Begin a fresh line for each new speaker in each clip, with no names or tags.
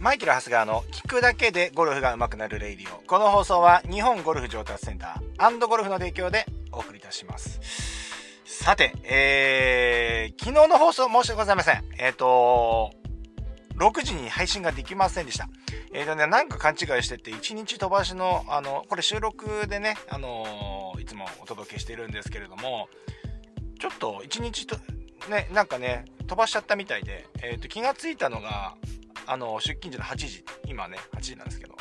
マイケル・ハスガーの聞くだけでゴルフが上手くなるレイディオ。この放送は日本ゴルフ上達センターゴルフの提供でお送りいたします。さて、えー、昨日の放送申し訳ございません。えっ、ー、と6時に配信ができませんでした。えっ、ー、とね、なんか勘違いしてて、1日飛ばしの、あの、これ収録でね、あの、いつもお届けしてるんですけれども、ちょっと1日と、ね、なんかね、飛ばしちゃったみたいで、えっ、ー、と、気がついたのが、あの、出勤時の8時、今ね、8時なんですけど、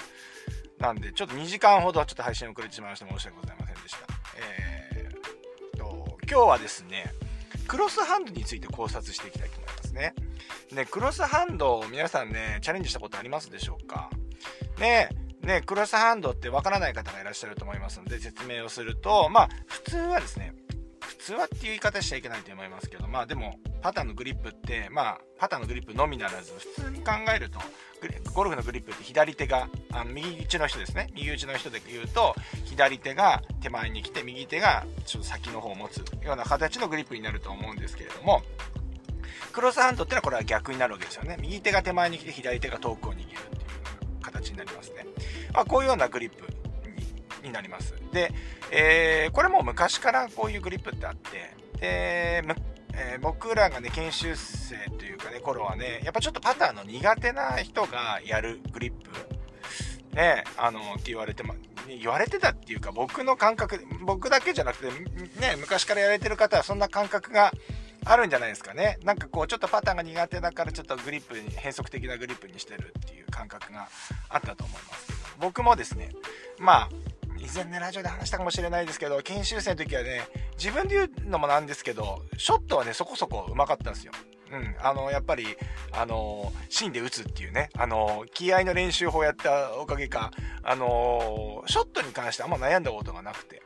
なんで、ちょっと2時間ほどちょっと配信遅れてしまいまして申し訳ございませんでした。えー、と、今日はですね、クロスハンドについて考察していきたいと思いますね。ね、クロスハンド皆さんね、チャレンジしたことありますでしょうか？ね、ね、クロスハンドってわからない方がいらっしゃると思いますので、説明をすると、まあ、普通はですね、普通はっていう言い方しちゃいけないと思いますけど、まあでも、パターのグリップって、まあ、パターのグリップのみならず、普通に考えると、ゴルフのグリップって左手が、あの右打ちの人ですね、右打ちの人で言うと、左手が手前に来て、右手がちょっと先の方を持つような形のグリップになると思うんですけれども、クロスハンドってのはこれは逆になるわけですよね。右手が手前に来て、左手が遠くを握るっていう形になりますね。まあ、こういうようなグリップになります。で、えー、これも昔からこういうグリップってあって、で、えー、僕らがね、研修生というかね、頃はね、やっぱちょっとパターの苦手な人がやるグリップ、ね、あの、って言われてま、言われてたっていうか、僕の感覚、僕だけじゃなくて、ね、昔からやれてる方はそんな感覚があるんじゃないですかね。なんかこう、ちょっとパターンが苦手だから、ちょっとグリップに、変則的なグリップにしてるっていう感覚があったと思います、僕もですね、まあ、以前ね、ラジオで話したかもしれないですけど、研修生の時はね、自分で言うのもなんですけど、ショットはね、そこそこうまかったんですよ。うん、あの、やっぱり、あの、芯で打つっていうね、あの、気合の練習法やったおかげか、あの、ショットに関してあんま悩んだことがなくて、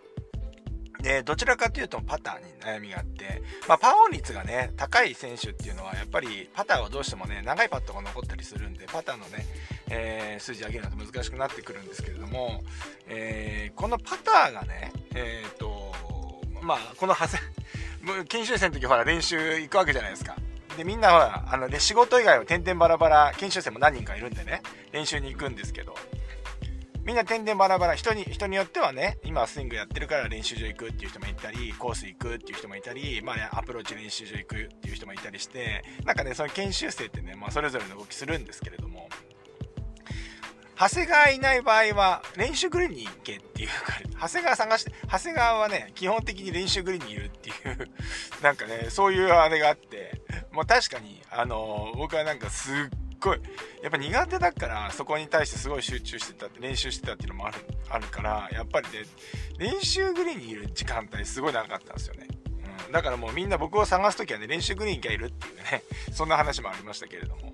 で、どちらかというとパターに悩みがあって、まあ、パーオン率がね、高い選手っていうのは、やっぱりパターはどうしてもね、長いパットが残ったりするんで、パターのね、えー、数字上げるのと難しくなってくるんですけれども、えー、このパターがね、えっ、ー、と、まあ、この派生、研修生の時ほら練習行くわけじゃないですか。で、みんなほら、あの、で、仕事以外は点々バラバラ、研修生も何人かいるんでね、練習に行くんですけど、みんな点々バラバラ人に人によってはね今スイングやってるから練習場行くっていう人もいたりコース行くっていう人もいたり、まあね、アプローチ練習場行くっていう人もいたりしてなんかねその研修生ってね、まあ、それぞれの動きするんですけれども長谷川いない場合は練習グリーンに行けっていうか 長谷川探して長谷川はね基本的に練習グリーンにいるっていう なんかねそういうあれがあってまあ確かにあの、僕はなんかすっごいやっぱ苦手だからそこに対してすごい集中してたって練習してたっていうのもあるあるからやっぱりね練習グリーンにいる時間帯すごい長かったんですよね、だからもうみんな僕を探す時はね練習グリーンがいるっていうねそんな話もありましたけれども。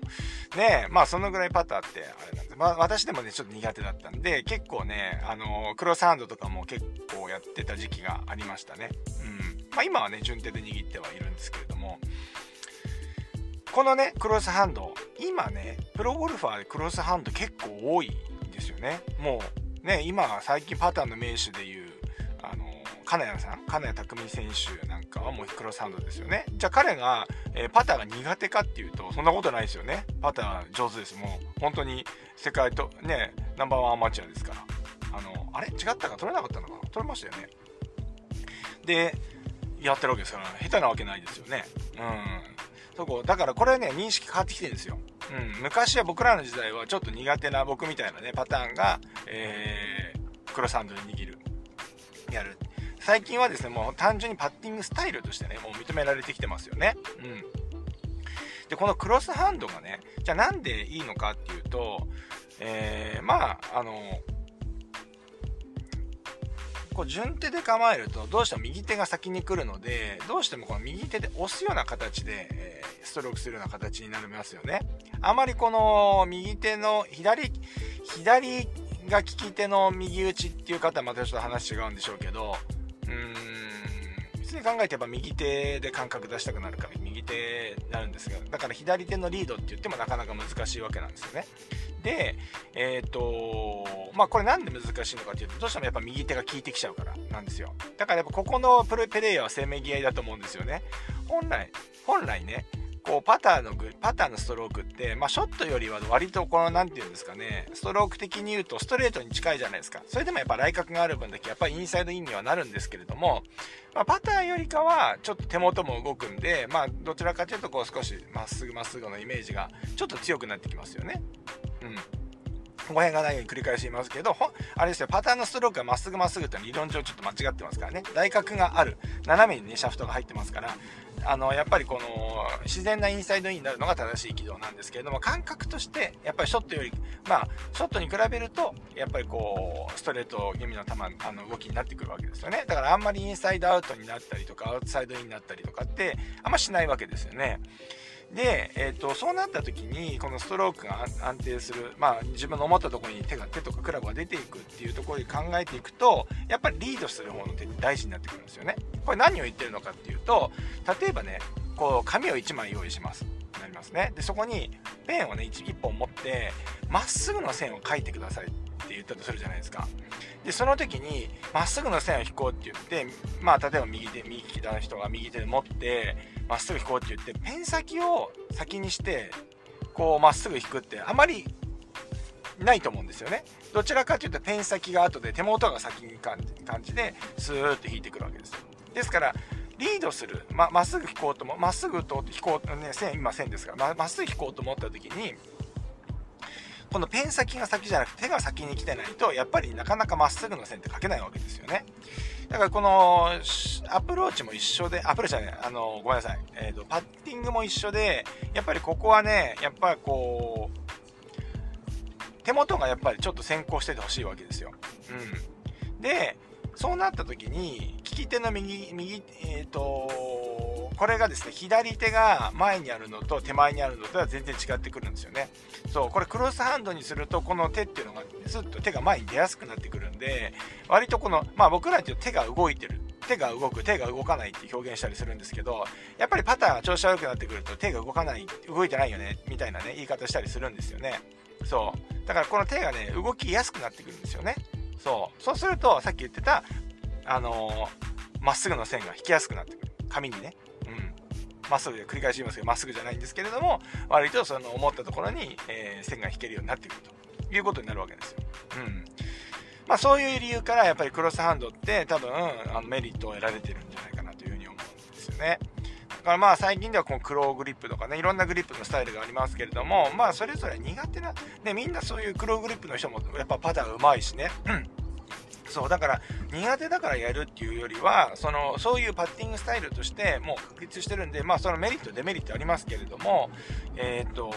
ねまあそのぐらいパターってあれなんで、まあ、私でもねちょっと苦手だったんで結構ねあのクロスハンドとかも結構やってた時期がありましたね。うん。まあ今はね順手で握ってはいるんですけれども。このねクロスハンド今ねプロゴルファーでクロスハンド結構多いんですよね。もうね今最近パターンの名手でいうあの金谷さん？金谷拓実選手なんかはもうクロスハンドですよね。じゃあ彼が、えー、パターが苦手かっていうとそんなことないですよね。パター上手です。もう本当に世界とねナンバーワンアマチュアですから。あのあれ？違ったか？取れなかったのかな？取れましたよね。でやってるわけですから下手なわけないですよね。うん。そこだからこれね認識変わってきてるんですよ、うん、昔は僕らの時代はちょっと苦手な僕みたいなねパターンが、えー、クロスハンドに握る。やる。最近はですねもう単純にパッティングスタイルとしてねもう認められてきてますよね。うん。でこのクロスハンドがねじゃあなんでいいのかっていうと、えー、まああのこう順手で構えるとどうしても右手が先に来るのでどうしてもこの右手で押すような形で、え、ストロークするような形になりますよね。あまりこの右手の左左が利き手の右打ちっていう方はまたちょっと話違うんでしょうけどうん普通に考えてやっぱ右手で感覚出したくなるから右手になるんですがだから左手のリードって言ってもなかなか難しいわけなんですよねで、えっ、ー、とまあこれなんで難しいのかっていうと、どうしてもやっぱ右手が効いてきちゃうからなんですよ。だからやっぱここのプレイヤーはせめぎ合いだと思うんですよね。本来、本来ね、こうパターのパターのストロークって、まあ、ショットよりは割とこの何て言うんですかねストローク的に言うとストレートに近いじゃないですか。それでもやっぱ来角がある分だけやっぱりインサイドインにはなるんですけれども、まあ、パターよりかはちょっと手元も動くんでまあどちらかというとこう少しまっすぐまっすぐのイメージがちょっと強くなってきますよね。うん。語弊がないように繰り返し言いますけど、あれですよ、パターンのストロークがまっすぐまっすぐって理論上ちょっと間違ってますからね。大角がある。斜めにね、シャフトが入ってますから、あの、やっぱりこの、自然なインサイドインになるのが正しい軌道なんですけれども、感覚として、やっぱりショットより、まあ、ショットに比べると、やっぱりこう、ストレート気味の球、あの、動きになってくるわけですよね。だからあんまりインサイドアウトになったりとか、アウトサイドインになったりとかって、あんましないわけですよね。で、えーと、そうなった時にこのストロークが安定する、まあ、自分の思ったところに手が手とかクラブが出ていくっていうところで考えていくとやっぱりリードする方の手って大事になってくるんですよね。これ何を言ってるのかっていうと例えばねこう紙を1枚用意します。なりますね。でそこにペンをね 1, 1本持ってまっすぐの線を書いてください。って言ったとするじゃないですか。でその時にまっすぐの線を引こうって言ってまあ例えば右手右利きの人が右手で持ってまっすぐ引こうって言ってペン先を先にしてこうまっすぐ引くってあまりないと思うんですよね。どちらかというとペン先が後で手元が先に感じでスーッと引いてくるわけですですからリードする。まっすぐ引こうともまっすぐと引こうね線今線ですからまっすぐ引こうと思った時にこのペン先が先じゃなくて手が先に来てないとやっぱりなかなかまっすぐの線って書けないわけですよねだからこのアプローチも一緒で、アプローチはね、あの、ごめんなさい。えっ、ー、と、パッティングも一緒で、やっぱりここはね、やっぱりこう、手元がやっぱりちょっと先行しててほしいわけですよ。うん。で、そうなった時に、利き手の右、右、えっ、ー、と、これがですね、左手が前にあるのと手前にあるのとは全然違ってくるんですよね。そう、これクロスハンドにすると、この手っていうのが、ずっと手が前に出やすくなってくるんで、割とこの、まあ僕らっていう手が動いてる。手が動く、手が動かないって表現したりするんですけど、やっぱりパターが調子悪くなってくると手が動かない、動いてないよね、みたいなね、言い方したりするんですよね。そう。だからこの手がね、動きやすくなってくるんですよね。そう。そうすると、さっき言ってた、あのま、っすぐの線が引きやすくなってくる。紙にねうん。まっすぐで繰り返し言いますけどまっすぐじゃないんですけれども割とその思ったところに、えー、線が引けるようになってくるということになるわけですよ。うんまあ、そういう理由からやっぱりクロスハンドって多分あのメリットを得られてるんじゃないかなというふうに思うんですよね。だからまあ最近ではこのクローグリップとかねいろんなグリップのスタイルがありますけれどもまあそれぞれ苦手な、ね、みんなそういうクローグリップの人もやっぱパターンうまいしね、うんそう、だから苦手だからやるっていうよりは、その、そういうパッティングスタイルとしてもう確立してるんで、まあそのメリット、デメリットありますけれども、えっ、ー、と、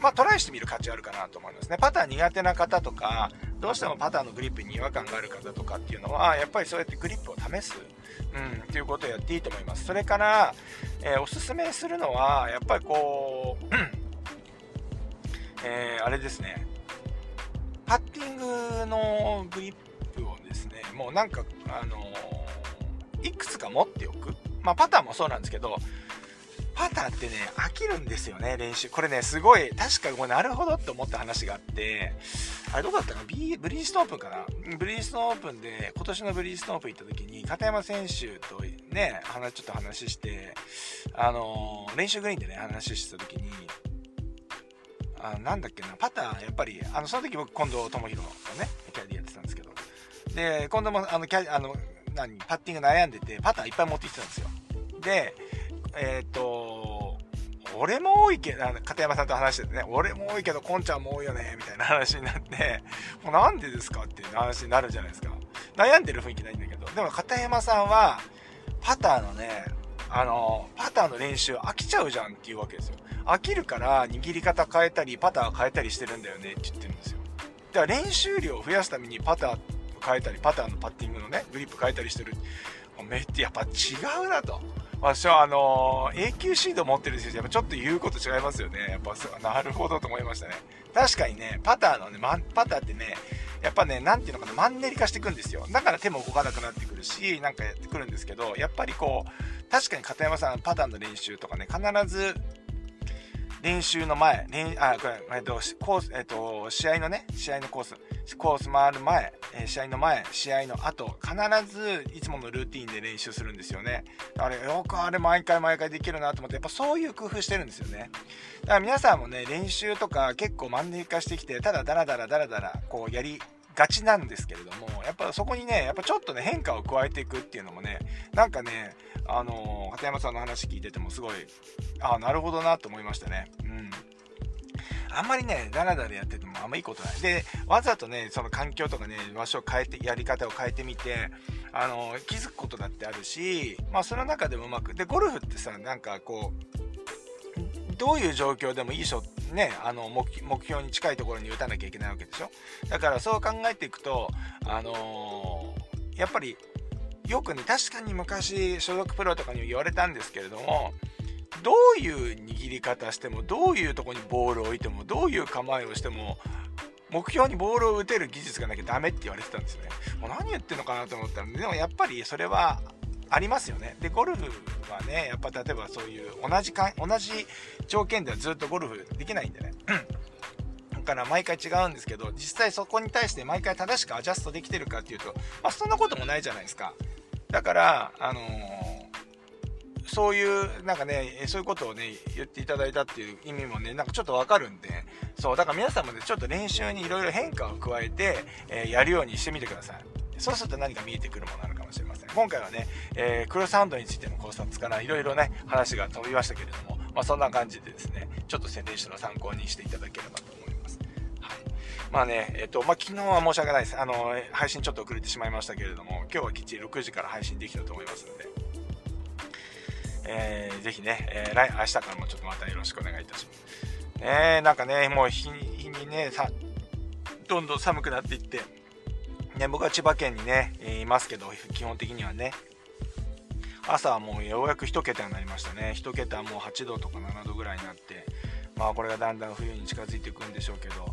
まあトライしてみる価値あるかなと思いますね。パター苦手な方とか、どうしてもパターのグリップに違和感がある方とかっていうのは、やっぱりそうやってグリップを試す、うん、っていうことをやっていいと思います。それから、えー、おすすめするのは、やっぱりこう、うんえー、あれですね、パッティングのグリップをですね、もうなんか、あの、いくつか持っておく。まあ、パターンもそうなんですけど、パターってね、飽きるんですよね、練習。これね、すごい、確かもうなるほどって思った話があって、あれどこだったか？なブリーストンオープンかな？ブリーストンオープンで、今年のブリーストンオープン行った時に、片山選手とね、話、ちょっと話して、あのー、練習グリーンでね、話してた時に、あなんだっけな、パター、やっぱり、あの、その時僕、近藤智弘のね、キャディやってたんですけど、で、近藤も、あの、キャあの、何、パッティング悩んでて、パターいっぱい持ってきてたんですよ。で、えっ、ー、と、俺も多いけど、あの片山さんと話しててね、俺も多いけど、こんちゃんも多いよね、みたいな話になって、もうなんでですかっていう話になるじゃないですか。悩んでる雰囲気ないんだけど、でも片山さんは、パターのね、あの、パターの練習飽きちゃうじゃんっていうわけですよ。飽きるから握り方変えたり、パター変えたりしてるんだよねって言ってるんですよ。だから練習量を増やすためにパター変えたり、パターのパッティングのね、グリップ変えたりしてる。めってやっぱ違うなと。私はあのー、永久シード持ってる選手、やっぱちょっと言うこと違いますよね。やっぱなるほどと思いましたね。確かにね、パターのね、パターってね、やっぱね、なんていうのかな、マンネリ化していくんですよ。だから手も動かなくなってくるし、なんかやってくるんですけど、やっぱりこう、確かに片山さん、パターの練習とかね、必ず練習の前、練あこれえっとコースえっと、試合のね、試合のコース、コース回る前、え試合の前、試合の後、必ずいつものルーティンで練習するんですよね。あれ、よくあれ毎回毎回できるなと思って、やっぱそういう工夫してるんですよね。だから皆さんもね、練習とか結構マンネリ化してきて、ただダラダラダラダラこうやりがちなんですけれども、やっぱそこにね、やっぱちょっとね、変化を加えていくっていうのもね、なんかね、あのー、片山さんの話聞いててもすごい、ああ、なるほどなと思いましたね。うん。あんまりね、ダラダラやっててもあんまいいことない。で、わざとね、その環境とかね、場所を変えて、やり方を変えてみて、あの、気づくことだってあるし、まあその中でもうまく、で、ゴルフってさ、なんかこう、どういう状況でもいいショット、ね、あの目標に近いところに打たなきゃいけないわけでしょ？だからそう考えていくと、あのー、やっぱりよくね確かに昔所属プロとかに言われたんですけれどもどういう握り方してもどういうとこにボールを置いてもどういう構えをしても目標にボールを打てる技術がなきゃダメって言われてたんですよね。もう何言ってんのかなと思ったらでもやっぱりそれはありますよね。で、ゴルフはね、やっぱ例えばそういう同じか、同じ条件ではずっとゴルフできないんでね。だから毎回違うんですけど、実際そこに対して毎回正しくアジャストできてるかっていうと、まあ、そんなこともないじゃないですか。だから、あのー、そういう、なんかね、そういうことをね、言っていただいたっていう意味もね、なんかちょっとわかるんで、そう、だから皆さんもね、ちょっと練習にいろいろ変化を加えて、えー、やるようにしてみてください。そうすると何か見えてくるものなのかもしれません。今回はね、えー、クロスハンドについての考察からいろいろね、話が飛びましたけれども、まあ、そんな感じでですね、ちょっと宣伝書の参考にしていただければと思います。はい。まあね、えっ、と、まあ、昨日は申し訳ないです。あの、配信ちょっと遅れてしまいましたけれども、今日はきっちり6時から配信できたと思いますので、えー、ぜひね、えー、来、明日からもちょっとまたよろしくお願いいたします。ねなんかね、もう日に日にね、さ、どんどん寒くなっていって、ね、僕は千葉県にね、いますけど、基本的にはね、朝はもうようやく1桁になりましたね。1桁はもう8度とか7度ぐらいになって、まあこれがだんだん冬に近づいていくんでしょうけど、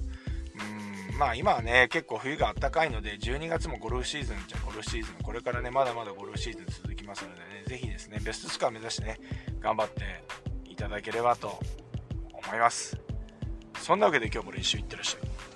まあ今はね、結構冬が暖かいので、12月もゴルフシーズンじゃゴルフシーズン、これからね、まだまだゴルフシーズン続きますのでね、ぜひですね、ベストスコア目指してね、頑張っていただければと思います。そんなわけで今日も練習いってらっしゃい。